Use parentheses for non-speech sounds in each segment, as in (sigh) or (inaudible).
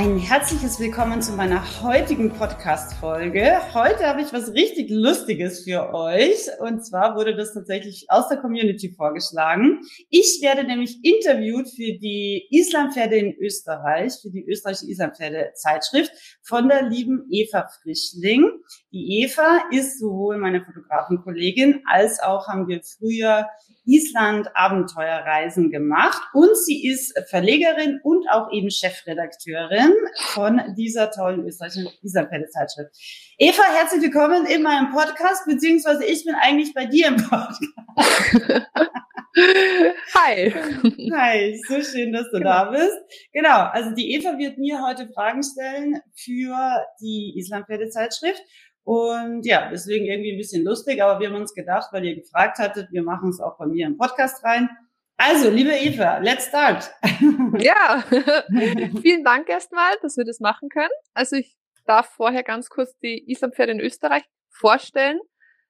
Ein herzliches Willkommen zu meiner heutigen Podcast-Folge. Heute habe ich was richtig Lustiges für euch. Und zwar wurde das tatsächlich aus der Community vorgeschlagen. Ich werde nämlich interviewt für die Islampferde in Österreich, für die österreichische Islampferde-Zeitschrift von der lieben Eva Frischling. Die Eva ist sowohl meine Fotografenkollegin als auch haben wir früher Island-Abenteuerreisen gemacht. Und sie ist Verlegerin und auch eben Chefredakteurin von dieser tollen österreichischen Islandpferde-Zeitschrift. Eva, herzlich willkommen in meinem Podcast, beziehungsweise ich bin eigentlich bei dir im Podcast. (laughs) (laughs) Hi. Hi, so schön, dass du genau. da bist. Genau, also die Eva wird mir heute Fragen stellen für die Islandpferde-Zeitschrift. Und ja, deswegen irgendwie ein bisschen lustig, aber wir haben uns gedacht, weil ihr gefragt hattet, wir machen es auch bei mir im Podcast rein. Also, liebe Eva, let's start. (laughs) Ja, (laughs) vielen Dank erstmal, dass wir das machen können. Also ich darf vorher ganz kurz die Islampferde in Österreich vorstellen.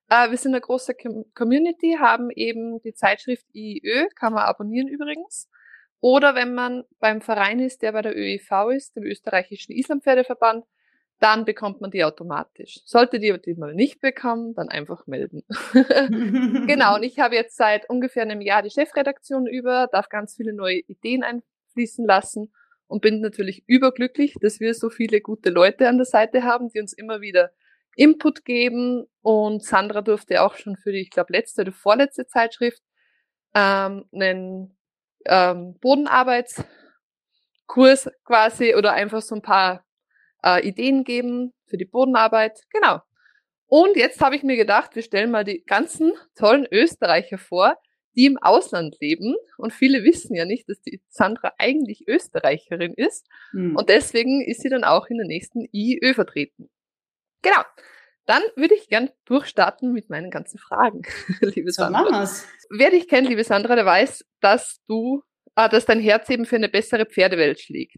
Äh, wir sind eine große Community, haben eben die Zeitschrift IIÖ, kann man abonnieren übrigens. Oder wenn man beim Verein ist, der bei der ÖEV ist, dem österreichischen Islampferdeverband, dann bekommt man die automatisch. Sollte die, die mal nicht bekommen, dann einfach melden. (laughs) genau, und ich habe jetzt seit ungefähr einem Jahr die Chefredaktion über, darf ganz viele neue Ideen einfließen lassen und bin natürlich überglücklich, dass wir so viele gute Leute an der Seite haben, die uns immer wieder Input geben. Und Sandra durfte auch schon für die, ich glaube, letzte oder vorletzte Zeitschrift ähm, einen ähm, Bodenarbeitskurs quasi oder einfach so ein paar äh, Ideen geben für die Bodenarbeit. Genau. Und jetzt habe ich mir gedacht, wir stellen mal die ganzen tollen Österreicher vor, die im Ausland leben. Und viele wissen ja nicht, dass die Sandra eigentlich Österreicherin ist. Hm. Und deswegen ist sie dann auch in der nächsten IÖ vertreten. Genau. Dann würde ich gern durchstarten mit meinen ganzen Fragen, (laughs) liebe so Sandra. Wer dich kennt, liebe Sandra, der weiß, dass du, äh, dass dein Herz eben für eine bessere Pferdewelt schlägt.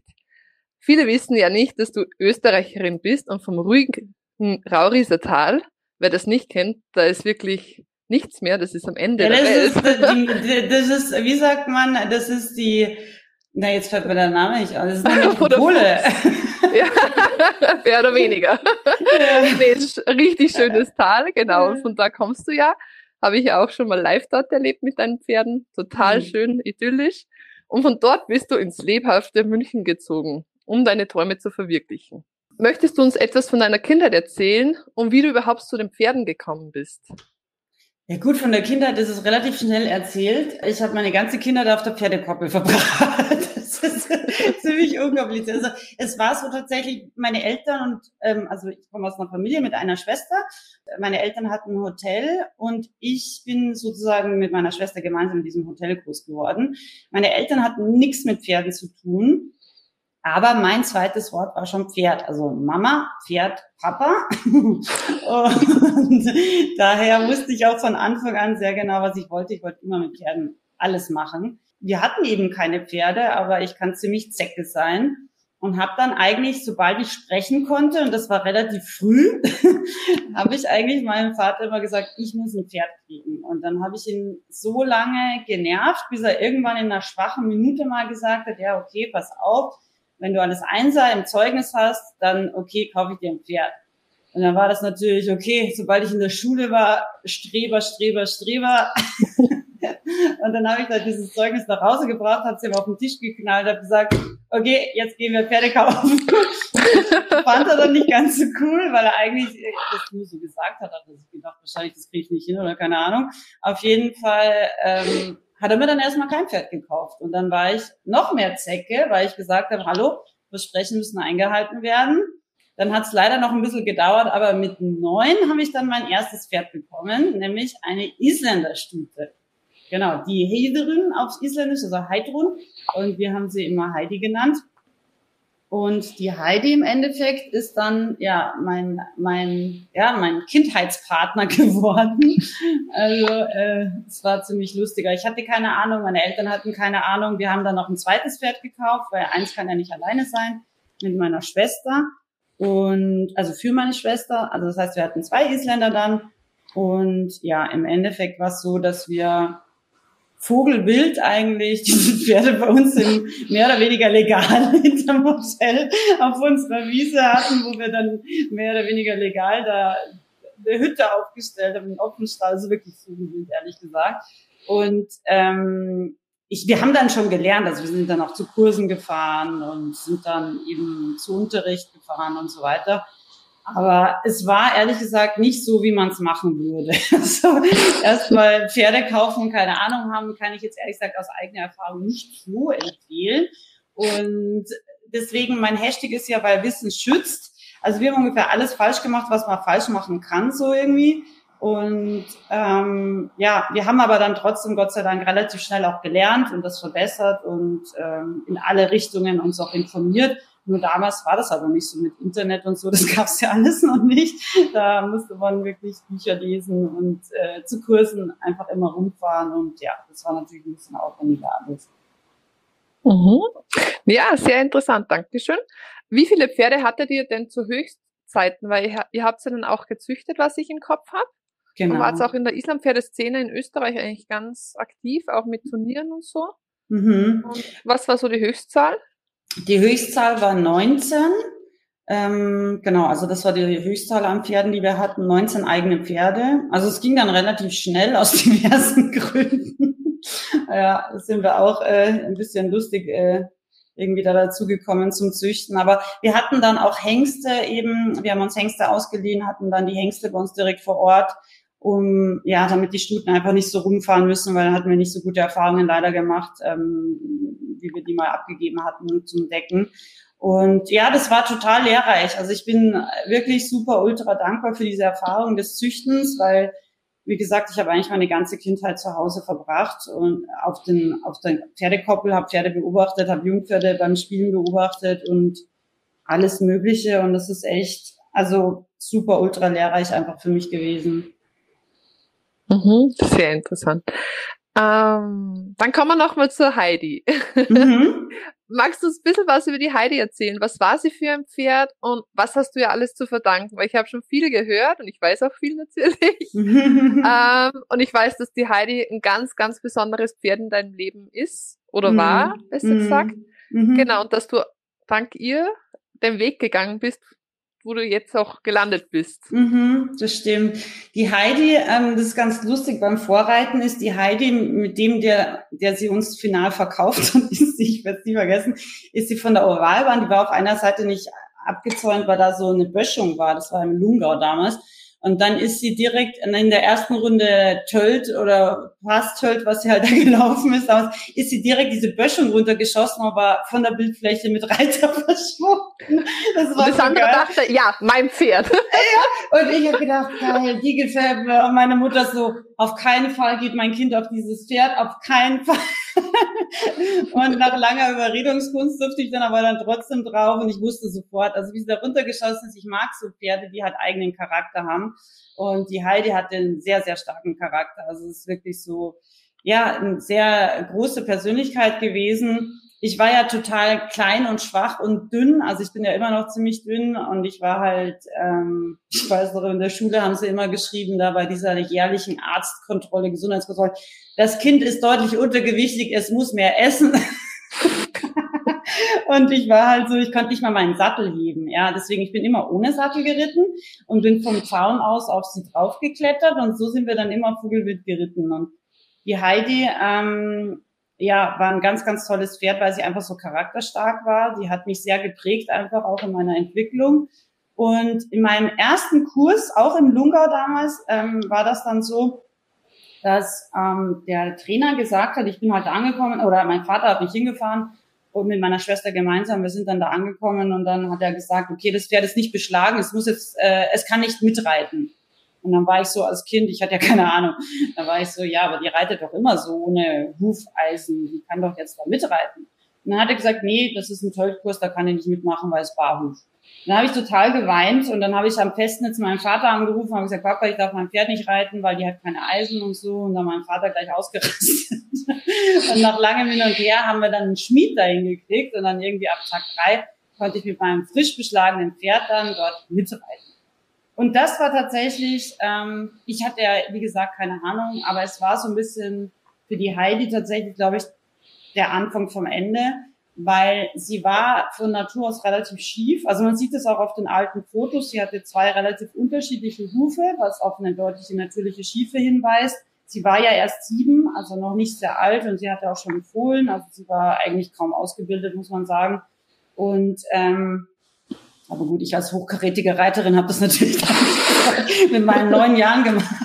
Viele wissen ja nicht, dass du Österreicherin bist und vom ruhigen Rauriser Tal, wer das nicht kennt, da ist wirklich nichts mehr, das ist am Ende ja, der das Welt. Ist, die, das ist, wie sagt man, das ist die, na jetzt fällt mir der Name nicht an, das ist eine Metropole. (laughs) ja, mehr oder weniger. Nee, richtig schönes Tal, genau, und von da kommst du ja. Habe ich ja auch schon mal live dort erlebt mit deinen Pferden. Total mhm. schön, idyllisch. Und von dort bist du ins lebhafte München gezogen um deine Träume zu verwirklichen. Möchtest du uns etwas von deiner Kindheit erzählen und wie du überhaupt zu den Pferden gekommen bist? Ja gut, von der Kindheit ist es relativ schnell erzählt. Ich habe meine ganze Kindheit auf der Pferdekoppel (laughs) verbracht. Das ist (laughs) ziemlich unkompliziert. Also es war so tatsächlich, meine Eltern und ähm, also ich komme aus einer Familie mit einer Schwester. Meine Eltern hatten ein Hotel und ich bin sozusagen mit meiner Schwester gemeinsam in diesem Hotel groß geworden. Meine Eltern hatten nichts mit Pferden zu tun. Aber mein zweites Wort war schon Pferd. Also Mama, Pferd, Papa. (laughs) und daher wusste ich auch von Anfang an sehr genau, was ich wollte. Ich wollte immer mit Pferden alles machen. Wir hatten eben keine Pferde, aber ich kann ziemlich Zecke sein und habe dann eigentlich, sobald ich sprechen konnte, und das war relativ früh, (laughs) habe ich eigentlich meinem Vater immer gesagt, ich muss ein Pferd kriegen. Und dann habe ich ihn so lange genervt, bis er irgendwann in einer schwachen Minute mal gesagt hat, ja, okay, pass auf, wenn du alles Einser im Zeugnis hast, dann okay, kaufe ich dir ein Pferd. Und dann war das natürlich okay, sobald ich in der Schule war, Streber, Streber, Streber. (laughs) und dann habe ich da dieses Zeugnis nach Hause gebracht, habe es ihm auf den Tisch geknallt, habe gesagt, okay, jetzt gehen wir Pferde kaufen. (laughs) Fand er dann nicht ganz so cool, weil er eigentlich das nur so gesagt hat, hat er sich gedacht, wahrscheinlich das kriege ich nicht hin oder keine Ahnung. Auf jeden Fall ähm, hat er mir dann erstmal kein Pferd gekauft. Und dann war ich noch mehr Zecke, weil ich gesagt habe, hallo, Versprechen müssen eingehalten werden. Dann hat es leider noch ein bisschen gedauert, aber mit neun habe ich dann mein erstes Pferd bekommen, nämlich eine Isländerstute. Genau, die Heiderin auf Isländisch, also Heidrun. Und wir haben sie immer Heidi genannt. Und die Heidi im Endeffekt ist dann ja mein mein ja mein Kindheitspartner (laughs) geworden. Also äh, es war ziemlich lustiger. Ich hatte keine Ahnung, meine Eltern hatten keine Ahnung. Wir haben dann noch ein zweites Pferd gekauft, weil eins kann ja nicht alleine sein mit meiner Schwester und also für meine Schwester. Also das heißt, wir hatten zwei Isländer dann und ja im Endeffekt war es so, dass wir Vogelwild eigentlich diese Pferde bei uns im mehr oder weniger legal (laughs) hinterm Hotel auf unserer Wiese hatten, wo wir dann mehr oder weniger legal da eine Hütte aufgestellt haben, einen Offenstall, also wirklich Vogelwild, ehrlich gesagt. Und ähm, ich, wir haben dann schon gelernt, also wir sind dann auch zu Kursen gefahren und sind dann eben zu Unterricht gefahren und so weiter. Aber es war ehrlich gesagt nicht so, wie man es machen würde. (laughs) Also erstmal Pferde kaufen keine Ahnung haben, kann ich jetzt ehrlich gesagt aus eigener Erfahrung nicht so empfehlen. Und deswegen mein Hashtag ist ja, weil Wissen schützt. Also wir haben ungefähr alles falsch gemacht, was man falsch machen kann, so irgendwie. Und ähm, ja, wir haben aber dann trotzdem Gott sei Dank relativ schnell auch gelernt und das verbessert und ähm, in alle Richtungen uns auch informiert. Nur damals war das aber nicht so mit Internet und so, das gab es ja alles noch nicht. Da musste man wirklich Bücher lesen und äh, zu Kursen einfach immer rumfahren und ja, das war natürlich ein bisschen aufwendiger alles. Mhm. Ja, sehr interessant, Dankeschön. Wie viele Pferde hattet ihr denn zu Höchstzeiten? Weil ihr, ihr habt sie dann auch gezüchtet, was ich im Kopf habe. Genau. Und war auch in der Islampferdeszene in Österreich eigentlich ganz aktiv, auch mit Turnieren und so. Mhm. Und was war so die Höchstzahl? Die Höchstzahl war 19. Ähm, genau, also das war die Höchstzahl an Pferden, die wir hatten, 19 eigene Pferde. Also es ging dann relativ schnell aus (laughs) diversen Gründen. ja, sind wir auch äh, ein bisschen lustig äh, irgendwie da dazu gekommen zum Züchten. Aber wir hatten dann auch Hengste eben, wir haben uns Hengste ausgeliehen, hatten dann die Hengste bei uns direkt vor Ort, um ja, damit die Stuten einfach nicht so rumfahren müssen, weil dann hatten wir nicht so gute Erfahrungen leider gemacht. Ähm, wie wir die mal abgegeben hatten zum Decken. Und ja, das war total lehrreich. Also ich bin wirklich super ultra dankbar für diese Erfahrung des Züchtens, weil wie gesagt, ich habe eigentlich meine ganze Kindheit zu Hause verbracht und auf den auf den Pferdekoppel habe Pferde beobachtet, habe Jungpferde beim Spielen beobachtet und alles Mögliche und das ist echt also super ultra lehrreich einfach für mich gewesen. Mhm, sehr interessant. Ähm, dann kommen wir nochmal zur Heidi. Mhm. (laughs) Magst du uns ein bisschen was über die Heidi erzählen? Was war sie für ein Pferd und was hast du ihr alles zu verdanken? Weil ich habe schon viel gehört und ich weiß auch viel natürlich. (laughs) ähm, und ich weiß, dass die Heidi ein ganz, ganz besonderes Pferd in deinem Leben ist oder mhm. war, besser mhm. gesagt. Mhm. Genau, und dass du dank ihr den Weg gegangen bist, wo du jetzt auch gelandet bist. Mhm, das stimmt. Die Heidi, ähm, das ist ganz lustig beim Vorreiten, ist die Heidi, mit dem der, der sie uns final verkauft und ist, (laughs) ich werde es nie vergessen, ist sie von der Oralbahn, die war auf einer Seite nicht abgezäunt, weil da so eine Böschung war, das war im Lungau damals. Und dann ist sie direkt in der ersten Runde tölt oder fast tölt, was sie halt (laughs) da gelaufen ist, ist sie direkt diese Böschung runtergeschossen, aber von der Bildfläche mit Reiter (laughs) verschwunden. Das war und das so andere geil. dachte, ja, mein Pferd. (laughs) Ja, und ich habe gedacht, geil, die gefällt mir. Und meine Mutter so, auf keinen Fall geht mein Kind auf dieses Pferd, auf keinen Fall. Und nach langer Überredungskunst durfte ich dann aber dann trotzdem drauf und ich wusste sofort, also wie sie da runtergeschossen ist, ich mag so Pferde, die halt eigenen Charakter haben. Und die Heidi hat einen sehr, sehr starken Charakter. Also es ist wirklich so, ja, eine sehr große Persönlichkeit gewesen. Ich war ja total klein und schwach und dünn. Also ich bin ja immer noch ziemlich dünn und ich war halt, ähm, ich weiß noch, in der Schule haben sie immer geschrieben, da bei dieser jährlichen Arztkontrolle, Gesundheitskontrolle, das Kind ist deutlich untergewichtig, es muss mehr essen. (laughs) und ich war halt so, ich konnte nicht mal meinen Sattel heben. Ja, deswegen, ich bin immer ohne Sattel geritten und bin vom Zaun aus auf sie draufgeklettert und so sind wir dann immer Vogelwild geritten. Und die Heidi, ähm, ja, war ein ganz, ganz tolles Pferd, weil sie einfach so charakterstark war. Die hat mich sehr geprägt, einfach auch in meiner Entwicklung. Und in meinem ersten Kurs, auch im Lungau damals, ähm, war das dann so, dass ähm, der Trainer gesagt hat, ich bin heute angekommen, oder mein Vater hat mich hingefahren und mit meiner Schwester gemeinsam, wir sind dann da angekommen und dann hat er gesagt, okay, das Pferd ist nicht beschlagen, es muss jetzt, äh, es kann nicht mitreiten. Und dann war ich so als Kind, ich hatte ja keine Ahnung, da war ich so, ja, aber die reitet doch immer so ohne Hufeisen, die kann doch jetzt da mitreiten. Und dann hat er gesagt, nee, das ist ein Zollkurs, da kann ich nicht mitmachen, weil es Barhof. Dann habe ich total geweint und dann habe ich am Festnetz meinen Vater angerufen und gesagt, Papa, ich darf mein Pferd nicht reiten, weil die hat keine Eisen und so. Und dann mein Vater gleich ausgerastet. (laughs) und nach langem Hin und Her haben wir dann einen Schmied dahin gekriegt und dann irgendwie ab Tag drei konnte ich mit meinem frisch beschlagenen Pferd dann dort mitreiten. Und das war tatsächlich, ähm, ich hatte ja, wie gesagt, keine Ahnung, aber es war so ein bisschen für die Heidi tatsächlich, glaube ich, der Anfang vom Ende, weil sie war von Natur aus relativ schief. Also man sieht es auch auf den alten Fotos. Sie hatte zwei relativ unterschiedliche Hufe, was auf eine deutliche natürliche Schiefe hinweist. Sie war ja erst sieben, also noch nicht sehr alt und sie hatte auch schon Fohlen, also sie war eigentlich kaum ausgebildet, muss man sagen. Und ähm, aber gut, ich als hochkarätige Reiterin habe das natürlich (laughs) mit meinen neun Jahren gemacht.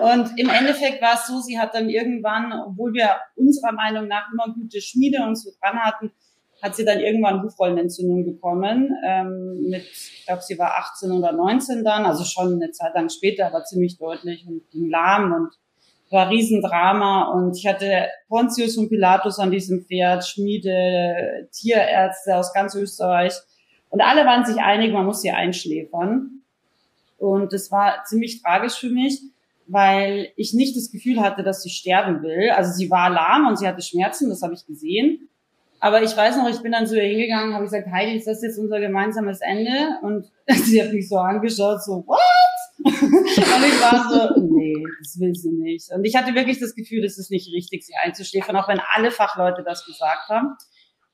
Und im Endeffekt war es so, sie hat dann irgendwann, obwohl wir unserer Meinung nach immer gute Schmiede und so dran hatten, hat sie dann irgendwann Hufrollenentzündung bekommen. Ähm, mit, ich glaube, sie war 18 oder 19 dann, also schon eine Zeit lang später, aber ziemlich deutlich und ging lahm und war Riesendrama. Und ich hatte Pontius und Pilatus an diesem Pferd, Schmiede, Tierärzte aus ganz Österreich. Und alle waren sich einig, man muss sie einschläfern. Und das war ziemlich tragisch für mich weil ich nicht das Gefühl hatte, dass sie sterben will. Also sie war lahm und sie hatte Schmerzen, das habe ich gesehen. Aber ich weiß noch, ich bin dann zu ihr hingegangen, habe gesagt, Heidi, ist das jetzt unser gemeinsames Ende? Und (laughs) sie hat mich so angeschaut, so, what? (laughs) und ich war so, nee, das will sie nicht. Und ich hatte wirklich das Gefühl, es ist nicht richtig, sie einzuschläfern, auch wenn alle Fachleute das gesagt haben.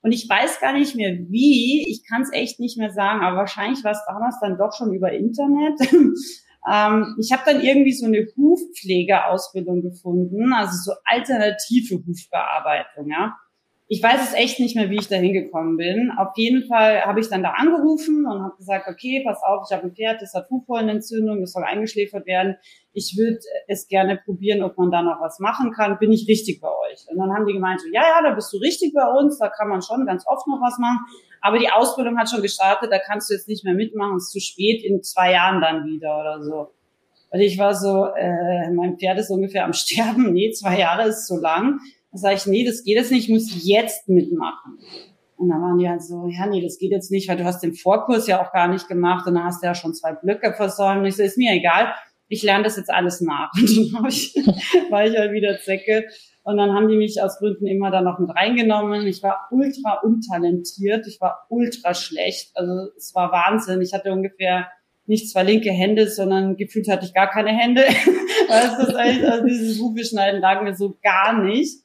Und ich weiß gar nicht mehr wie, ich kann es echt nicht mehr sagen, aber wahrscheinlich war es damals dann doch schon über Internet. (laughs) Ähm, ich habe dann irgendwie so eine Hufpflegeausbildung gefunden, also so alternative Hufbearbeitung, ja. Ich weiß es echt nicht mehr, wie ich da hingekommen bin. Auf jeden Fall habe ich dann da angerufen und habe gesagt, okay, pass auf, ich habe ein Pferd, das hat Hufrollenentzündung, das soll eingeschläfert werden. Ich würde es gerne probieren, ob man da noch was machen kann. Bin ich richtig bei euch? Und dann haben die gemeint, so, ja, ja, da bist du richtig bei uns, da kann man schon ganz oft noch was machen. Aber die Ausbildung hat schon gestartet, da kannst du jetzt nicht mehr mitmachen, ist zu spät, in zwei Jahren dann wieder oder so. Und ich war so, äh, mein Pferd ist ungefähr am (laughs) Sterben. Nee, zwei Jahre ist zu lang. Da sage ich, nee, das geht jetzt nicht, ich muss jetzt mitmachen. Und dann waren die halt so, ja, nee, das geht jetzt nicht, weil du hast den Vorkurs ja auch gar nicht gemacht und dann hast du ja schon zwei Blöcke versäumt. Und ich so, ist mir egal, ich lerne das jetzt alles nach. Und dann ich, (laughs) war ich halt wieder Zecke. Und dann haben die mich aus Gründen immer da noch mit reingenommen. Ich war ultra untalentiert, ich war ultra schlecht. Also es war Wahnsinn. Ich hatte ungefähr nicht zwei linke Hände, sondern gefühlt hatte ich gar keine Hände. (laughs) weißt du, also dieses Hufe lag mir so gar nicht.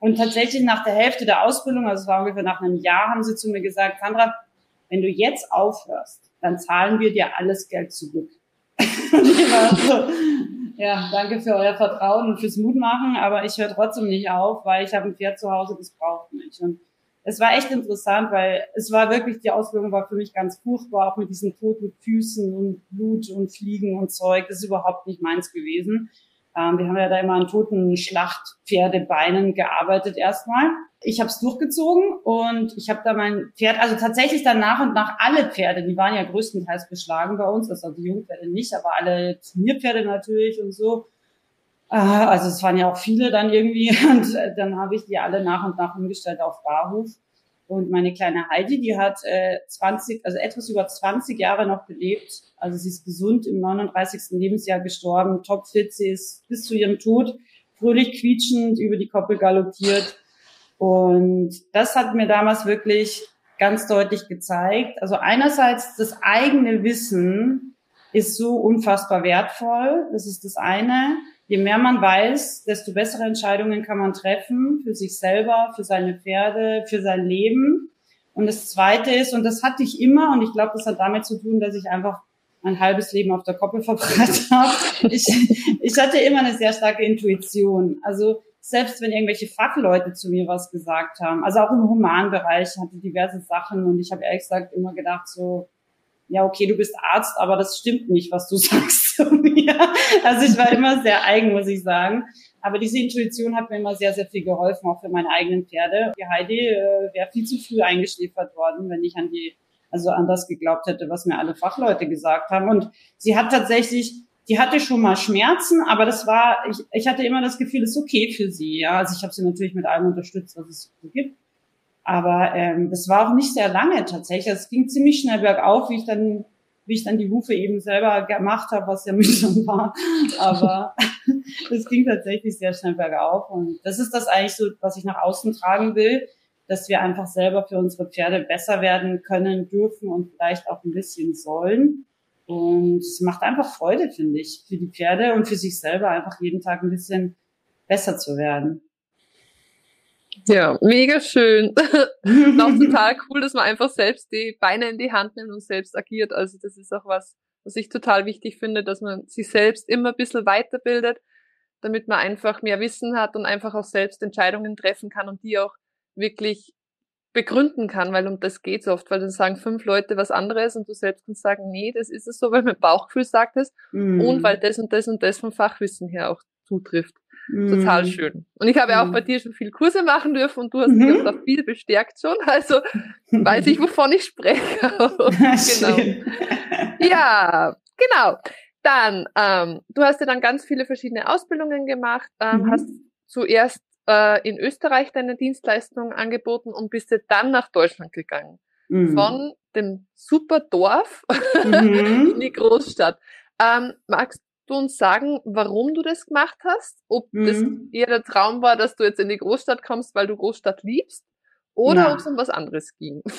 Und tatsächlich nach der Hälfte der Ausbildung, also es war ungefähr nach einem Jahr, haben sie zu mir gesagt, Sandra, wenn du jetzt aufhörst, dann zahlen wir dir alles Geld zurück. und ich war so, ja, danke für euer Vertrauen und fürs Mutmachen, aber ich höre trotzdem nicht auf, weil ich habe ein Pferd zu Hause, das braucht mich. Und es war echt interessant, weil es war wirklich, die Ausbildung war für mich ganz furchtbar, auch mit diesen toten Füßen und Blut und Fliegen und Zeug. Das ist überhaupt nicht meins gewesen. Ähm, wir haben ja da immer an toten Schlachtpferdebeinen gearbeitet erstmal ich habe es durchgezogen und ich habe da mein Pferd, also tatsächlich dann nach und nach alle Pferde, die waren ja größtenteils beschlagen bei uns, also die Jungpferde nicht, aber alle Turnierpferde natürlich und so. Äh, also es waren ja auch viele dann irgendwie (laughs) und dann habe ich die alle nach und nach umgestellt auf Barhof. Und meine kleine Heidi, die hat äh, 20, also etwas über 20 Jahre noch gelebt. Also sie ist gesund im 39. Lebensjahr gestorben, topfit, sie ist bis zu ihrem Tod fröhlich quietschend über die Koppel galoppiert und das hat mir damals wirklich ganz deutlich gezeigt. Also einerseits das eigene Wissen ist so unfassbar wertvoll. Das ist das eine. Je mehr man weiß, desto bessere Entscheidungen kann man treffen für sich selber, für seine Pferde, für sein Leben. Und das zweite ist, und das hatte ich immer, und ich glaube, das hat damit zu tun, dass ich einfach mein halbes Leben auf der Koppel (laughs) verbracht habe. Ich, ich hatte immer eine sehr starke Intuition. Also selbst wenn irgendwelche Fachleute zu mir was gesagt haben, also auch im Humanbereich hatte diverse Sachen und ich habe ehrlich gesagt immer gedacht so, ja okay, du bist Arzt, aber das stimmt nicht, was du (laughs) sagst zu mir. Also ich war immer sehr eigen, muss ich sagen. Aber diese Intuition hat mir immer sehr, sehr viel geholfen, auch für meine eigenen Pferde. Die Heidi äh, wäre viel zu früh eingeschläfert worden, wenn ich an die, also an das geglaubt hätte, was mir alle Fachleute gesagt haben. Und sie hat tatsächlich die hatte schon mal Schmerzen, aber das war, ich, ich hatte immer das Gefühl, es ist okay für sie. Ja, also ich habe sie natürlich mit allem unterstützt, was es so gibt. Aber ähm, das war auch nicht sehr lange tatsächlich. Es ging ziemlich schnell bergauf, wie ich dann wie ich dann die Hufe eben selber gemacht habe, was ja (laughs) mühsam war. Aber (laughs) es ging tatsächlich sehr schnell bergauf. Und das ist das eigentlich so, was ich nach außen tragen will, dass wir einfach selber für unsere Pferde besser werden können, dürfen und vielleicht auch ein bisschen sollen. Und es macht einfach Freude, finde ich, für die Pferde und für sich selber einfach jeden Tag ein bisschen besser zu werden. Ja, mega schön. (laughs) und auch total cool, dass man einfach selbst die Beine in die Hand nimmt und selbst agiert. Also das ist auch was, was ich total wichtig finde, dass man sich selbst immer ein bisschen weiterbildet, damit man einfach mehr Wissen hat und einfach auch selbst Entscheidungen treffen kann und die auch wirklich begründen kann, weil um das geht's oft, weil dann sagen fünf Leute was anderes und du selbst kannst sagen, nee, das ist es so, weil mein Bauchgefühl sagt es mm. und weil das und das und das vom Fachwissen her auch zutrifft. Total mhm. schön. Und ich habe ja auch bei dir schon viel Kurse machen dürfen und du hast mich mhm. auch da viel bestärkt schon. Also weiß ich, wovon ich spreche. (laughs) genau. ja, genau. Dann, ähm, du hast ja dann ganz viele verschiedene Ausbildungen gemacht, ähm, mhm. hast zuerst äh, in Österreich deine Dienstleistungen angeboten und bist du dann nach Deutschland gegangen. Mhm. Von dem super Dorf (laughs) mhm. in die Großstadt. Ähm, magst du uns sagen, warum du das gemacht hast? Ob mhm. das eher der Traum war, dass du jetzt in die Großstadt kommst, weil du Großstadt liebst? Oder ja. ob es um was anderes ging? (laughs)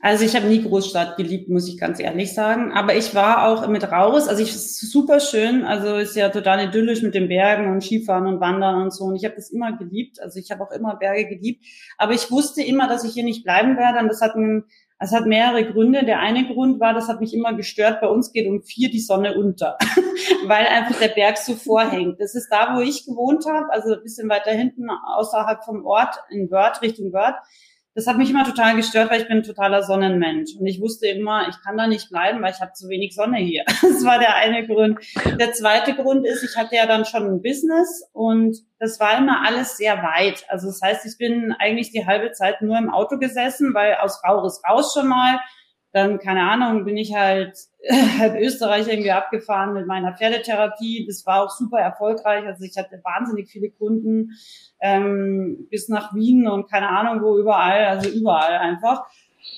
Also ich habe nie Großstadt geliebt, muss ich ganz ehrlich sagen. Aber ich war auch mit raus. Also ich ist super schön. Also ist ja total idyllisch mit den Bergen und Skifahren und Wandern und so. Und ich habe das immer geliebt. Also ich habe auch immer Berge geliebt. Aber ich wusste immer, dass ich hier nicht bleiben werde. Und das hat ein es hat mehrere Gründe. Der eine Grund war, das hat mich immer gestört, bei uns geht um vier die Sonne unter, (laughs) weil einfach der Berg so vorhängt. Das ist da, wo ich gewohnt habe, also ein bisschen weiter hinten außerhalb vom Ort, in Wörth, Richtung Wörth das hat mich immer total gestört, weil ich bin ein totaler Sonnenmensch. Und ich wusste immer, ich kann da nicht bleiben, weil ich habe zu wenig Sonne hier. (laughs) Das war der eine Grund. Der zweite Grund ist, ich hatte ja dann schon ein Business und das war immer alles sehr weit. Also das heißt, ich bin eigentlich die halbe Zeit nur im Auto gesessen, weil aus Raures raus schon mal dann, keine Ahnung, bin ich halt (laughs) halb Österreich irgendwie abgefahren mit meiner Pferdetherapie. Das war auch super erfolgreich. Also ich hatte wahnsinnig viele Kunden ähm, bis nach Wien und keine Ahnung wo überall, also überall einfach.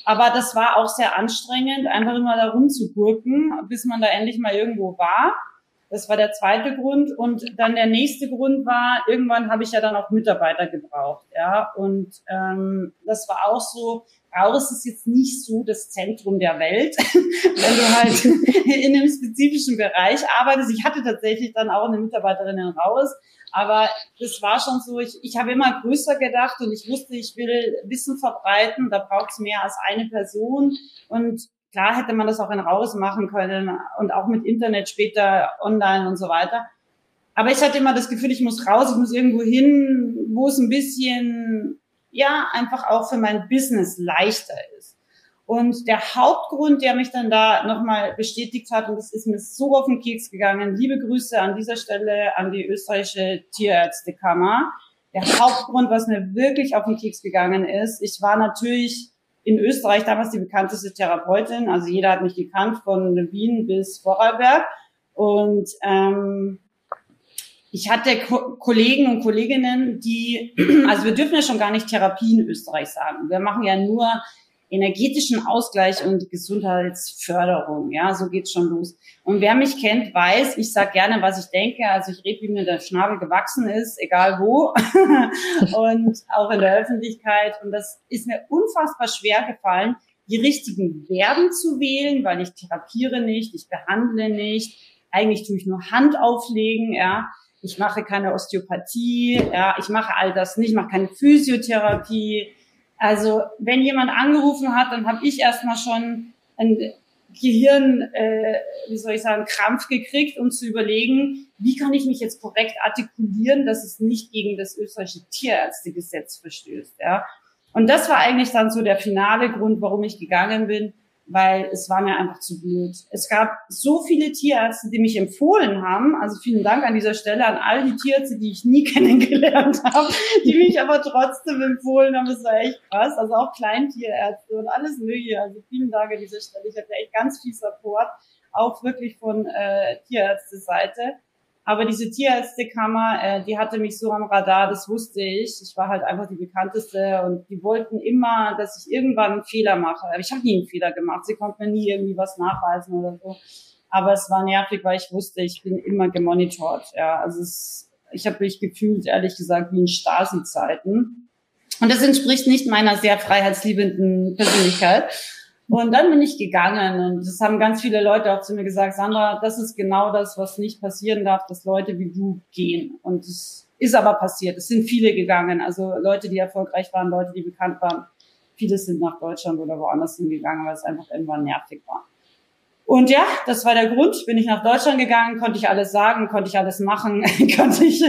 Aber das war auch sehr anstrengend, einfach immer da rumzugurken, bis man da endlich mal irgendwo war. Das war der zweite Grund. Und dann der nächste Grund war, irgendwann habe ich ja dann auch Mitarbeiter gebraucht. Ja, und ähm, das war auch so, Raus ist jetzt nicht so das Zentrum der Welt, (laughs) wenn du halt (laughs) in einem spezifischen Bereich arbeitest. Ich hatte tatsächlich dann auch eine Mitarbeiterin in Raus, aber das war schon so, ich, ich habe immer größer gedacht und ich wusste, ich will Wissen verbreiten, da braucht es mehr als eine Person und klar hätte man das auch in Raus machen können und auch mit Internet später online und so weiter. Aber ich hatte immer das Gefühl, ich muss raus, ich muss irgendwo hin, wo es ein bisschen ja einfach auch für mein Business leichter ist. Und der Hauptgrund, der mich dann da nochmal bestätigt hat, und das ist mir so auf den Keks gegangen, liebe Grüße an dieser Stelle an die österreichische Tierärztekammer. Der Hauptgrund, was mir wirklich auf den Keks gegangen ist, ich war natürlich in Österreich damals die bekannteste Therapeutin, also jeder hat mich gekannt, von Wien bis Vorarlberg. Und ähm, ich hatte Ko Kollegen und Kolleginnen, die, (clears throat) also wir dürfen ja schon gar nicht Therapie in Österreich sagen. Wir machen ja nur energetischen Ausgleich und Gesundheitsförderung. Ja, so geht's schon los. Und wer mich kennt, weiß, ich sage gerne, was ich denke. Also ich rede, wie mir der Schnabel gewachsen ist, egal wo (laughs) und auch in der Öffentlichkeit. Und das ist mir unfassbar schwer gefallen, die richtigen Verben zu wählen, weil ich therapiere nicht, ich behandle nicht. Eigentlich tue ich nur Hand auflegen, ja ich mache keine Osteopathie, ja, ich mache all das nicht, ich mache keine Physiotherapie. Also wenn jemand angerufen hat, dann habe ich erstmal schon ein Gehirn, äh, wie soll ich sagen, Krampf gekriegt, um zu überlegen, wie kann ich mich jetzt korrekt artikulieren, dass es nicht gegen das österreichische Tierärztegesetz verstößt. Ja. Und das war eigentlich dann so der finale Grund, warum ich gegangen bin weil es war mir einfach zu blöd. Es gab so viele Tierärzte, die mich empfohlen haben. Also vielen Dank an dieser Stelle an all die Tierärzte, die ich nie (laughs) kennengelernt habe, die mich aber trotzdem empfohlen haben. Das war echt krass. Also auch Kleintierärzte und alles mögliche. Also vielen Dank an dieser Stelle. Ich hatte echt ganz viel Support, auch wirklich von äh, Tierärzte-Seite. Aber diese Tierärztekammer, äh, die hatte mich so am Radar, das wusste ich. Ich war halt einfach die bekannteste und die wollten immer, dass ich irgendwann einen Fehler mache. Aber ich habe nie einen Fehler gemacht. Sie konnten mir nie irgendwie was nachweisen oder so. Aber es war nervig, weil ich wusste, ich bin immer gemonitort. Ja, also es, ich habe mich gefühlt, ehrlich gesagt, wie in Stasi-Zeiten. Und das entspricht nicht meiner sehr freiheitsliebenden Persönlichkeit. Und dann bin ich gegangen und das haben ganz viele Leute auch zu mir gesagt, Sandra, das ist genau das, was nicht passieren darf, dass Leute wie du gehen. Und es ist aber passiert. Es sind viele gegangen, also Leute, die erfolgreich waren, Leute, die bekannt waren. Viele sind nach Deutschland oder woanders hingegangen, weil es einfach irgendwann nervig war. Und ja, das war der Grund. Bin ich nach Deutschland gegangen, konnte ich alles sagen, konnte ich alles machen, (laughs) konnte ich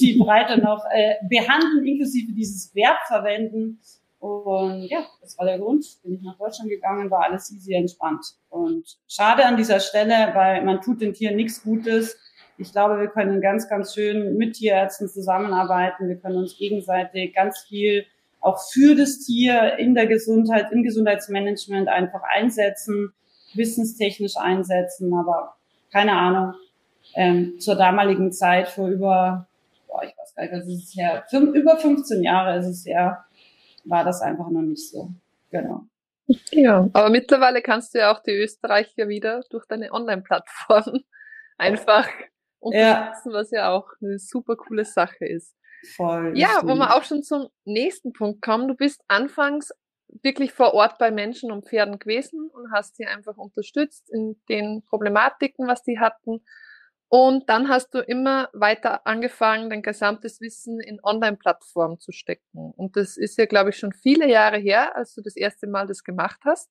die Breite noch äh, behandeln, inklusive dieses Verb verwenden. Und ja, das war der Grund. Bin ich nach Deutschland gegangen, war alles easy entspannt. Und schade an dieser Stelle, weil man tut den Tieren nichts Gutes. Ich glaube, wir können ganz, ganz schön mit Tierärzten zusammenarbeiten. Wir können uns gegenseitig ganz viel auch für das Tier in der Gesundheit, im Gesundheitsmanagement einfach einsetzen, wissenstechnisch einsetzen. Aber keine Ahnung, ähm, zur damaligen Zeit vor über, boah, ich weiß gar nicht, was ist fünf, über 15 Jahre ist es her, war das einfach noch nicht so. Genau. Ja, aber mittlerweile kannst du ja auch die Österreicher wieder durch deine Online-Plattform (laughs) einfach unterstützen, ja. was ja auch eine super coole Sache ist. Voll. Ja, wo wir auch schon zum nächsten Punkt kommen. Du bist anfangs wirklich vor Ort bei Menschen und Pferden gewesen und hast sie einfach unterstützt in den Problematiken, was die hatten und dann hast du immer weiter angefangen, dein gesamtes Wissen in Online-Plattformen zu stecken. Und das ist ja, glaube ich, schon viele Jahre her, als du das erste Mal das gemacht hast.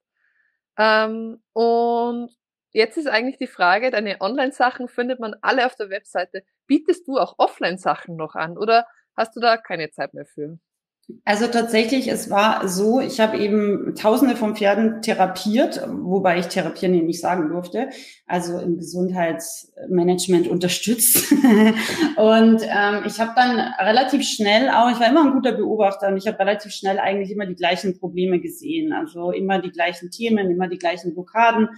Ähm, und jetzt ist eigentlich die Frage, deine Online-Sachen findet man alle auf der Webseite. Bietest du auch Offline-Sachen noch an oder hast du da keine Zeit mehr für? Also tatsächlich, es war so, ich habe eben tausende von Pferden therapiert, wobei ich therapieren eben nicht sagen durfte, also im Gesundheitsmanagement unterstützt. (laughs) und ähm, ich habe dann relativ schnell auch, ich war immer ein guter Beobachter und ich habe relativ schnell eigentlich immer die gleichen Probleme gesehen. Also immer die gleichen Themen, immer die gleichen Blockaden,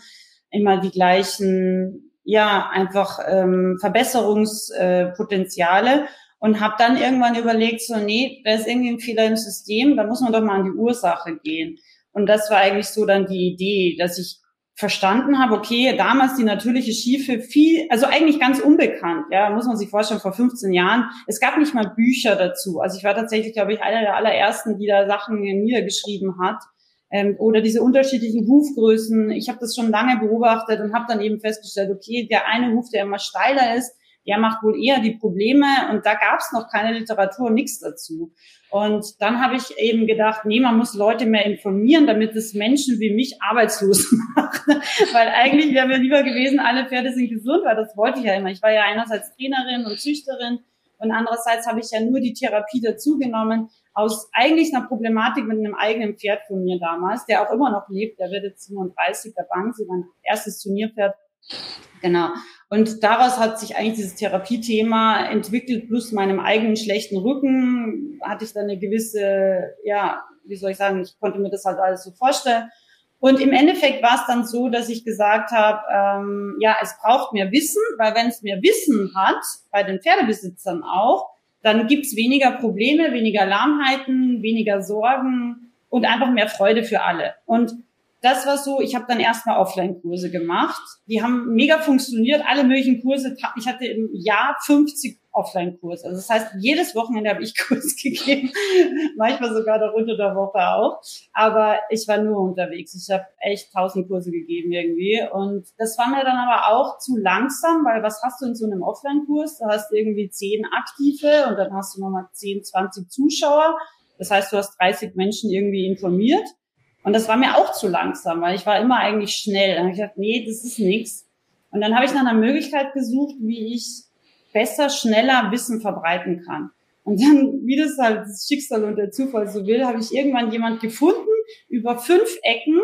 immer die gleichen, ja, einfach ähm, Verbesserungspotenziale. Und habe dann irgendwann überlegt, so, nee, da ist irgendwie ein Fehler im System, da muss man doch mal an die Ursache gehen. Und das war eigentlich so dann die Idee, dass ich verstanden habe, okay, damals die natürliche Schiefe viel, also eigentlich ganz unbekannt, ja, muss man sich vorstellen, vor 15 Jahren, es gab nicht mal Bücher dazu. Also ich war tatsächlich, glaube ich, einer der allerersten, die da Sachen niedergeschrieben hat. Ähm, oder diese unterschiedlichen Hufgrößen. Ich habe das schon lange beobachtet und habe dann eben festgestellt, okay, der eine Huf, der immer steiler ist, der macht wohl eher die Probleme und da gab es noch keine Literatur, nichts dazu. Und dann habe ich eben gedacht, nee, man muss Leute mehr informieren, damit es Menschen wie mich arbeitslos (laughs) macht. weil eigentlich wäre mir lieber gewesen, alle Pferde sind gesund, weil das wollte ich ja immer. Ich war ja einerseits Trainerin und Züchterin und andererseits habe ich ja nur die Therapie dazugenommen aus eigentlich einer Problematik mit einem eigenen Pferd von mir damals, der auch immer noch lebt. Der wird jetzt 37, der Bank, mein erstes Turnierpferd. Genau. Und daraus hat sich eigentlich dieses Therapiethema entwickelt, plus meinem eigenen schlechten Rücken hatte ich dann eine gewisse, ja, wie soll ich sagen, ich konnte mir das halt alles so vorstellen. Und im Endeffekt war es dann so, dass ich gesagt habe, ähm, ja, es braucht mehr Wissen, weil wenn es mehr Wissen hat, bei den Pferdebesitzern auch, dann gibt's weniger Probleme, weniger Lahmheiten, weniger Sorgen und einfach mehr Freude für alle. Und das war so, ich habe dann erstmal Offline-Kurse gemacht. Die haben mega funktioniert, alle möglichen Kurse. Ich hatte im Jahr 50 Offline-Kurse. Also das heißt, jedes Wochenende habe ich (laughs) Kurs gegeben, manchmal sogar noch unter der Woche auch. Aber ich war nur unterwegs. Ich habe echt tausend Kurse gegeben irgendwie. Und das war mir dann aber auch zu langsam, weil was hast du in so einem Offline-Kurs? Da hast du irgendwie zehn Aktive und dann hast du nochmal 10, 20 Zuschauer. Das heißt, du hast 30 Menschen irgendwie informiert. Und das war mir auch zu langsam, weil ich war immer eigentlich schnell. Dann habe ich gedacht, nee, das ist nichts. Und dann habe ich nach einer Möglichkeit gesucht, wie ich besser, schneller Wissen verbreiten kann. Und dann, (laughs) wie das halt das Schicksal und der Zufall so will, habe ich irgendwann jemand gefunden über fünf Ecken,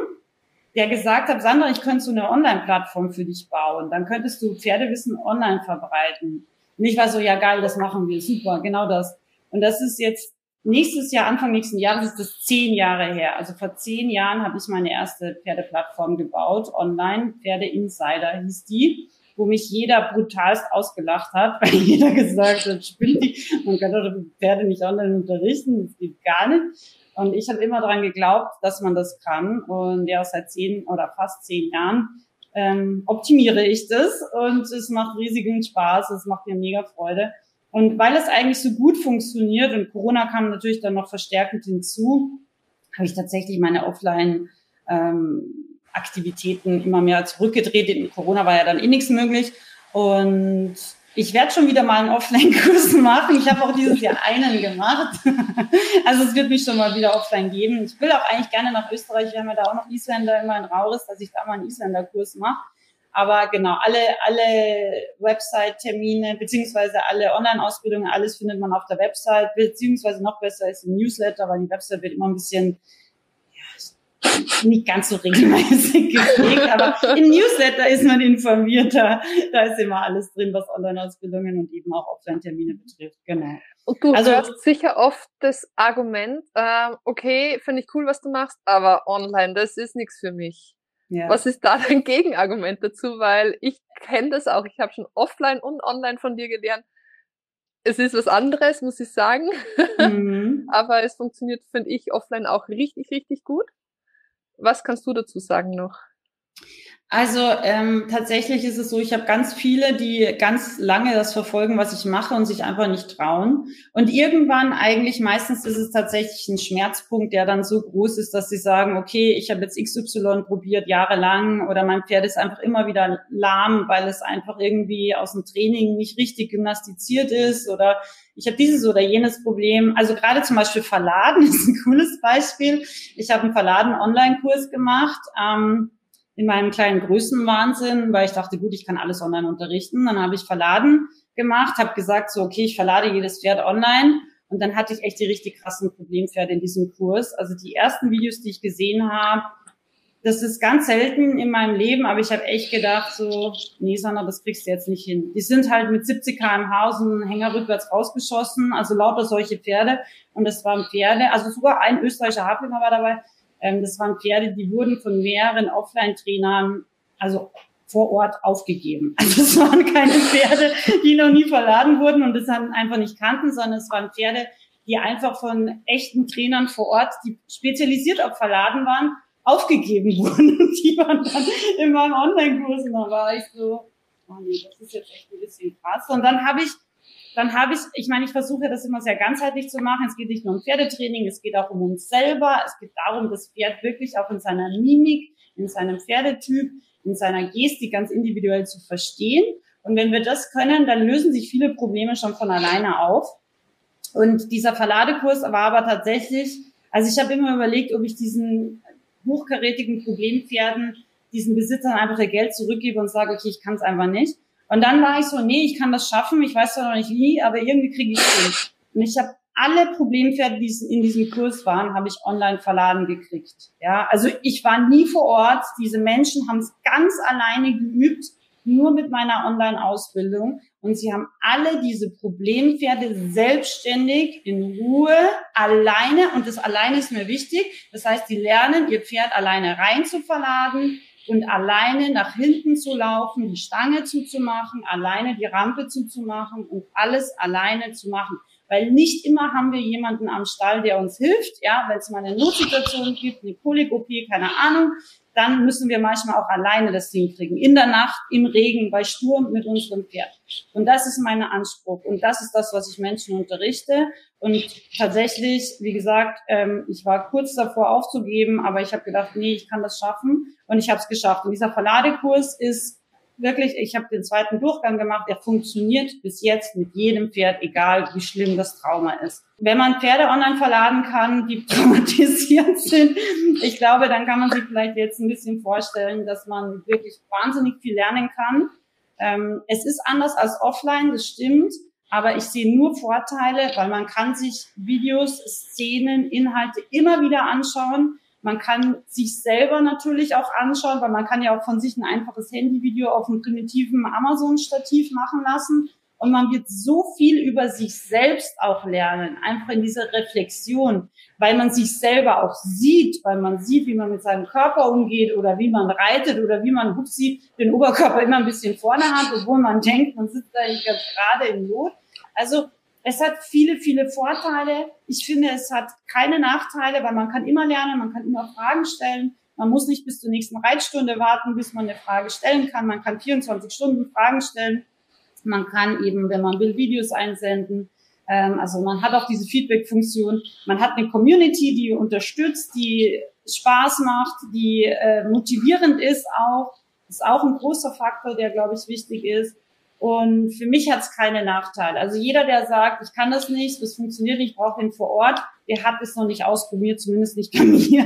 der gesagt hat, Sandra, ich könnte so eine Online-Plattform für dich bauen. Dann könntest du Pferdewissen online verbreiten. Und ich war so, ja geil, das machen wir, super, genau das. Und das ist jetzt nächstes Jahr, Anfang nächsten Jahres ist das zehn Jahre her. Also vor zehn Jahren habe ich meine erste Pferdeplattform gebaut, online, Pferde Insider hieß die. wo mich jeder brutalst ausgelacht hat, (laughs) weil jeder gesagt hat, spinnt die, man kann doch Pferde nicht online unterrichten, das geht gar nicht. Und ich habe immer daran geglaubt, dass man das kann. Und ja, seit zehn oder fast zehn Jahren ähm, optimiere ich das und es macht riesigen Spaß, es macht mir mega Freude. Und weil es eigentlich so gut funktioniert und Corona kam natürlich dann noch verstärkend hinzu, habe ich tatsächlich meine Offline ähm, Aktivitäten immer mehr zurückgedreht. In Corona war ja dann eh nichts möglich. Und ich werde schon wieder mal einen Offline-Kurs (laughs) machen. Ich habe auch dieses Jahr einen gemacht. (laughs) also es wird mich schon mal wieder offline geben. Ich will auch eigentlich gerne nach Österreich. Wir haben da auch noch Isländer immer in Rauris, dass ich da mal einen Isländer-Kurs mache. Aber genau, alle, alle Website-Termine beziehungsweise alle Online-Ausbildungen, alles findet man auf der Website, beziehungsweise noch besser ist im Newsletter, weil die Website wird immer ein bisschen nicht ganz so regelmäßig (laughs) gepflegt, aber im Newsletter ist man informierter. Da ist immer alles drin, was Online-Ausbildungen und eben auch Offline-Termine betrifft. Genau. Und du also, hörst sicher oft das Argument, äh, okay, finde ich cool, was du machst, aber online, das ist nichts für mich. Ja. Was ist da (laughs) dein Gegenargument dazu? Weil ich kenne das auch. Ich habe schon offline und online von dir gelernt. Es ist was anderes, muss ich sagen. Mhm. (laughs) Aber es funktioniert, finde ich, offline auch richtig, richtig gut. Was kannst du dazu sagen noch? Also ähm, tatsächlich ist es so, ich habe ganz viele, die ganz lange das verfolgen, was ich mache und sich einfach nicht trauen. Und irgendwann eigentlich, meistens ist es tatsächlich ein Schmerzpunkt, der dann so groß ist, dass sie sagen, okay, ich habe jetzt XY probiert jahrelang oder mein Pferd ist einfach immer wieder lahm, weil es einfach irgendwie aus dem Training nicht richtig gymnastiziert ist oder ich habe dieses oder jenes Problem. Also gerade zum Beispiel Verladen (laughs) ist ein cooles Beispiel. Ich habe einen Verladen-Online-Kurs gemacht. Ähm, in meinem kleinen Größenwahnsinn, weil ich dachte, gut, ich kann alles online unterrichten. Dann habe ich Verladen gemacht, habe gesagt, so, okay, ich verlade jedes Pferd online. Und dann hatte ich echt die richtig krassen Problempferde in diesem Kurs. Also die ersten Videos, die ich gesehen habe, das ist ganz selten in meinem Leben, aber ich habe echt gedacht, so, nee, Sandra, das kriegst du jetzt nicht hin. Die sind halt mit 70 km/h aus dem Hänger rückwärts rausgeschossen, also lauter solche Pferde. Und das waren Pferde, also sogar ein österreichischer Haflinger war dabei, ähm, das waren Pferde, die wurden von mehreren Offline-Trainern, also vor Ort aufgegeben. (laughs) Also es waren keine Pferde, die noch nie verladen wurden und das haben einfach nicht kannten, sondern es waren Pferde, die einfach von echten Trainern vor Ort, die spezialisiert auf Verladen waren, aufgegeben (laughs) wurden. Und die waren dann in meinem Online-Kurs und da war ich so, oh nee, das ist jetzt echt ein bisschen krass. Und dann habe ich dann habe ich, ich meine, ich versuche das immer sehr ganzheitlich zu machen. Es geht nicht nur um Pferdetraining, es geht auch um uns selber. Es geht darum, das Pferd wirklich auch in seiner Mimik, in seinem Pferdetyp, in seiner Gestik ganz individuell zu verstehen. Und wenn wir das können, dann lösen sich viele Probleme schon von alleine auf. Und dieser Verladekurs war aber tatsächlich, also ich habe immer überlegt, ob ich diesen hochkarätigen Problempferden, diesen Besitzern einfach ihr Geld zurückgebe und sage, okay, ich kann es einfach nicht. Und dann war ich so, nee, ich kann das schaffen, ich weiß zwar noch nicht wie, aber irgendwie kriege ich es. Und ich habe alle Problempferde, die in diesem Kurs waren, habe ich online verladen gekriegt. Ja, also ich war nie vor Ort. Diese Menschen haben es ganz alleine geübt, nur mit meiner Online-Ausbildung. Und sie haben alle diese Problempferde selbstständig, in Ruhe, alleine. Und das alleine ist mir wichtig. Das heißt, sie lernen, ihr Pferd alleine rein zu verladen, und alleine nach hinten zu laufen, die Stange zuzumachen, alleine die Rampe zuzumachen und alles alleine zu machen. Weil nicht immer haben wir jemanden am Stall, der uns hilft. Ja, wenn es mal eine Notsituation gibt, eine Kolik-OP, keine Ahnung, dann müssen wir manchmal auch alleine das Ding kriegen. In der Nacht, im Regen, bei Sturm mit unserem Pferd. Und das ist mein Anspruch. Und das ist das, was ich Menschen unterrichte. Und tatsächlich, wie gesagt, ähm, ich war kurz davor aufzugeben, aber ich habe gedacht, nee, ich kann das schaffen. Und ich habe es geschafft. Und dieser Verladekurs ist wirklich, ich habe den zweiten Durchgang gemacht, der funktioniert bis jetzt mit jedem Pferd, egal wie schlimm das Trauma ist. Wenn man Pferde online verladen kann, die (laughs) traumatisiert sind, ich glaube, dann kann man sich vielleicht jetzt ein bisschen vorstellen, dass man wirklich wahnsinnig viel lernen kann. Ähm, es ist anders als offline, das stimmt. Aber ich sehe nur Vorteile, weil man kann sich Videos, Szenen, Inhalte immer wieder anschauen man kann sich selber natürlich auch anschauen, weil man kann ja auch von sich ein einfaches Handyvideo auf einem primitiven Amazon-Stativ machen lassen und man wird so viel über sich selbst auch lernen, einfach in dieser Reflexion, weil man sich selber auch sieht, weil man sieht, wie man mit seinem Körper umgeht oder wie man reitet oder wie man hupsi den Oberkörper immer ein bisschen vorne hat, obwohl man denkt, man sitzt eigentlich ganz gerade im Lot. Also es hat viele, viele Vorteile. Ich finde, es hat keine Nachteile, weil man kann immer lernen, man kann immer Fragen stellen. Man muss nicht bis zur nächsten Reitstunde warten, bis man eine Frage stellen kann. Man kann 24 Stunden Fragen stellen. Man kann eben, wenn man will, Videos einsenden. Ähm, also man hat auch diese Feedback-Funktion. Man hat eine Community, die unterstützt, die Spaß macht, die äh, motivierend ist auch. Das ist auch ein großer Faktor, der, glaube ich, wichtig ist. Und für mich hat es keine Nachteile. Also jeder, der sagt, ich kann das nicht, das funktioniert nicht, ich brauche ihn vor Ort, der hat es noch nicht ausprobiert, zumindest nicht bei (laughs) mir.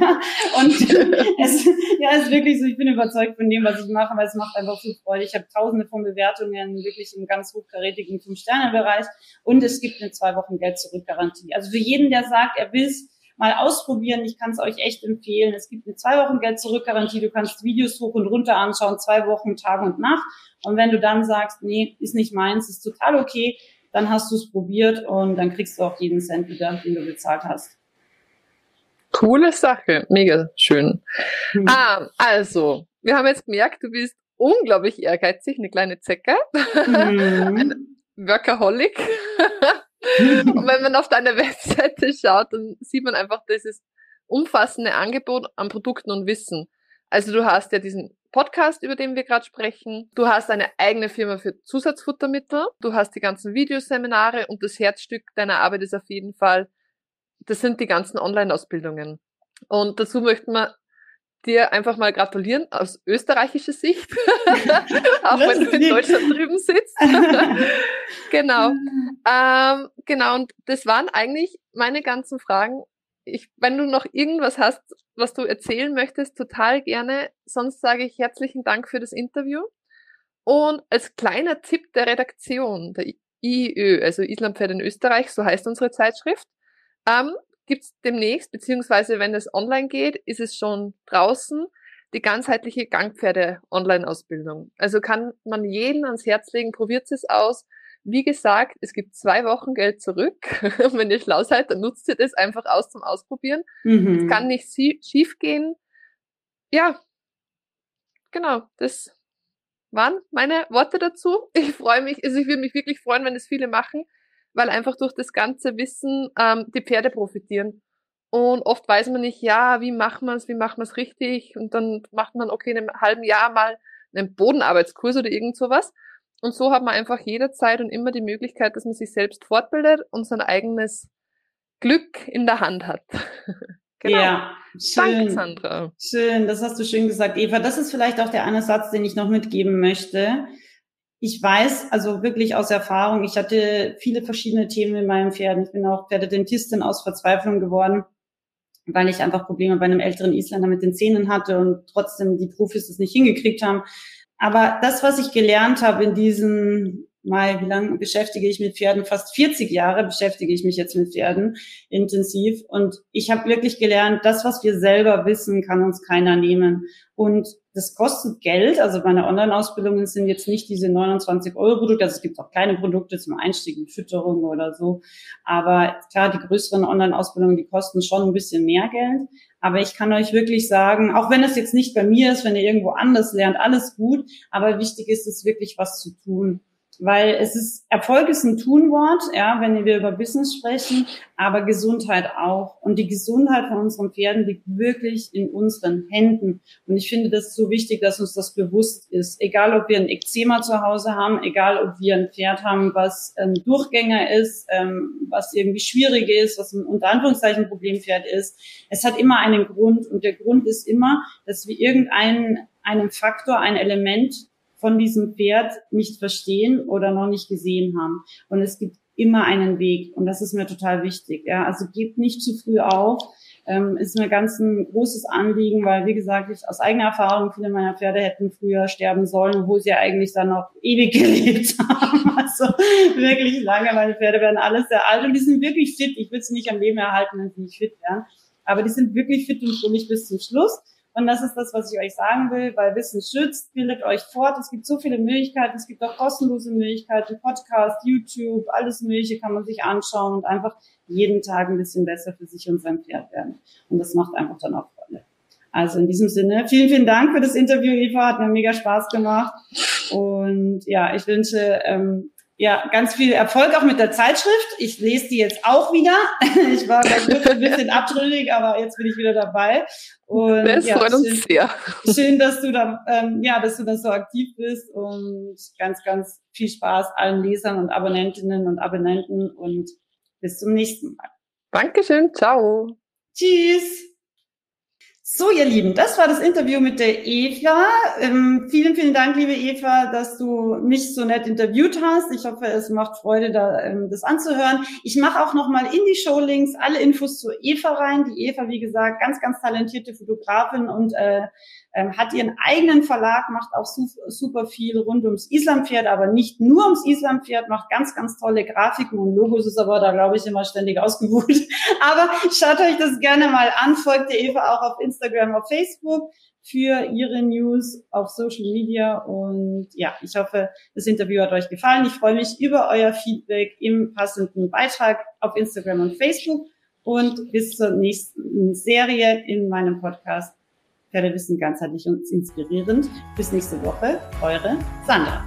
Und (laughs) es ja, ist wirklich so, ich bin überzeugt von dem, was ich mache, weil es macht einfach viel Freude. Ich habe tausende von Bewertungen, wirklich im ganz hochkarätigen Fünf-Sterne-Bereich. Und es gibt eine zwei Wochen Geld-Zurück-Garantie. Also für jeden, der sagt, er will mal ausprobieren. Ich kann es euch echt empfehlen. Es gibt eine zwei Wochen Geld zurück Garantie. Du kannst Videos hoch und runter anschauen, zwei Wochen, Tag und Nacht. Und wenn du dann sagst, nee, ist nicht meins, ist total okay, dann hast du es probiert und dann kriegst du auch jeden Cent wieder, den du bezahlt hast. Coole Sache, mega schön. Mhm. Ah, also, wir haben jetzt gemerkt, du bist unglaublich ehrgeizig, eine kleine Zecke, mhm. (laughs) ein Workaholic. Und wenn (laughs) man auf deine Webseite schaut, dann sieht man einfach dieses umfassende Angebot an Produkten und Wissen. Also du hast ja diesen Podcast, über den wir gerade sprechen. Du hast eine eigene Firma für Zusatzfuttermittel. Du hast die ganzen Videoseminare und das Herzstück deiner Arbeit ist auf jeden Fall, das sind die ganzen Online-Ausbildungen. Und dazu möchten wir dir einfach mal gratulieren aus österreichischer Sicht, (laughs) (laughs) auch wenn du in Deutschland drüben sitzt. (laughs) genau. Ähm, genau, und das waren eigentlich meine ganzen Fragen ich, wenn du noch irgendwas hast, was du erzählen möchtest, total gerne. Sonst sage ich herzlichen Dank für das Interview. Und als kleiner Tipp der Redaktion, der IÖ, also Islampferd in Österreich, so heißt unsere Zeitschrift, ähm, gibt es demnächst, beziehungsweise wenn es online geht, ist es schon draußen, die ganzheitliche Gangpferde-Online-Ausbildung. Also kann man jeden ans Herz legen, probiert es aus. Wie gesagt, es gibt zwei Wochen Geld zurück. (laughs) Wenn ihr schlau seid, dann nutzt ihr das einfach aus zum Ausprobieren. Mhm. Es kann nicht schief gehen. Ja, genau, das waren meine Worte dazu. Ich freue mich, also ich würde mich wirklich freuen, wenn es viele machen, weil einfach durch das ganze Wissen ähm, die Pferde profitieren. Und oft weiß man nicht, ja, wie macht man es, wie macht man es richtig? Und dann macht man, okay, in einem halben Jahr mal einen Bodenarbeitskurs oder irgend sowas. Und so hat man einfach jederzeit und immer die Möglichkeit, dass man sich selbst fortbildet und sein eigenes Glück in der Hand hat. (laughs) genau. Ja, schön. Danke, Sandra. Schön, das hast du schön gesagt, Eva. Das ist vielleicht auch der eine Satz, den ich noch mitgeben möchte. Ich weiß, also wirklich aus Erfahrung, ich hatte viele verschiedene Themen in meinem Pferden. Ich bin auch Pferdedentistin aus Verzweiflung geworden, weil ich einfach Probleme bei einem älteren Isländer mit den Zähnen hatte und trotzdem die Profis es nicht hingekriegt haben. Aber das, was ich gelernt habe in diesen, mal, wie lange beschäftige ich mit Pferden? Fast 40 Jahre beschäftige ich mich jetzt mit Pferden intensiv. Und ich habe wirklich gelernt, das, was wir selber wissen, kann uns keiner nehmen. Und das kostet Geld. Also meine Online-Ausbildungen sind jetzt nicht diese 29 Euro Produkte. Also es gibt auch kleine Produkte zum Einstieg in Fütterung oder so. Aber klar, die größeren Online-Ausbildungen, die kosten schon ein bisschen mehr Geld. Aber ich kann euch wirklich sagen, auch wenn es jetzt nicht bei mir ist, wenn ihr irgendwo anders lernt, alles gut. Aber wichtig ist es wirklich was zu tun weil es ist, Erfolg ist ein Tunwort, ja, wenn wir über Business sprechen, aber Gesundheit auch. Und die Gesundheit von unseren Pferden liegt wirklich in unseren Händen. Und ich finde das so wichtig, dass uns das bewusst ist. Egal, ob wir ein Eczema zu Hause haben, egal, ob wir ein Pferd haben, was ein Durchgänger ist, ähm, was irgendwie schwierig ist, was ein unter Anführungszeichen Problempferd ist. Es hat immer einen Grund. Und der Grund ist immer, dass wir irgendeinen einen Faktor, ein Element von diesem Pferd nicht verstehen oder noch nicht gesehen haben. Und es gibt immer einen Weg und das ist mir total wichtig. Ja, also gebt nicht zu früh auf. Ähm, ist mir ganz ein großes Anliegen, weil wie gesagt, ich aus eigener Erfahrung viele meiner Pferde hätten früher sterben sollen, obwohl sie eigentlich dann noch ewig (laughs) gelebt haben. Also wirklich lange. Meine Pferde werden alles sehr alt und die sind wirklich fit. Ich will sie nicht am Leben erhalten, wenn sie nicht fit wären. Aber die sind wirklich fit und fröhlich bis zum Schluss. Und das ist das, was ich euch sagen will, weil Wissen schützt, bildet euch fort. Es gibt so viele Möglichkeiten. Es gibt auch kostenlose Möglichkeiten, Podcast, YouTube, alles Mögliche kann man sich anschauen und einfach jeden Tag ein bisschen besser für sich und sein Pferd werden. Und das macht einfach dann auch Freude. Also in diesem Sinne, vielen, vielen Dank für das Interview, Eva. Hat mir mega Spaß gemacht. Und ja, ich wünsche ähm, ja, ganz viel Erfolg auch mit der Zeitschrift. Ich lese die jetzt auch wieder. (laughs) Ich war ein bisschen (laughs) abtrünnig, aber jetzt bin ich wieder dabei. Und das ja, freut uns schön, sehr. Schön, dass du da, ähm, ja, dass du da so aktiv bist und ganz, ganz viel Spaß allen Lesern und Abonnentinnen und Abonnenten und bis zum nächsten Mal. Dankeschön. Ciao. Tschüss. So, ihr Lieben, das war das Interview mit der Eva. Ähm, vielen, vielen Dank, liebe Eva, dass du mich so nett interviewt hast. Ich hoffe, es macht Freude, da, ähm, das anzuhören. Ich mache auch nochmal in die Showlinks alle Infos zu Eva rein. Die Eva, wie gesagt, ganz, ganz talentierte Fotografin und äh, ähm, hat ihren eigenen Verlag, macht auch super viel rund ums Islampferd, aber nicht nur ums Islampferd, macht ganz, ganz tolle Grafiken und Logos, ist aber da, glaube ich, immer ständig ausgebucht. (laughs) aber schaut euch das gerne mal an, folgt der Eva auch auf Instagram, auf Facebook für ihre News auf Social Media. Und ja, ich hoffe, das Interview hat euch gefallen. Ich freue mich über euer Feedback im passenden Beitrag auf Instagram und Facebook. Und bis zur nächsten Serie in meinem Podcast Pferdewissen ganzheitlich und inspirierend. Bis nächste Woche, eure Sandra.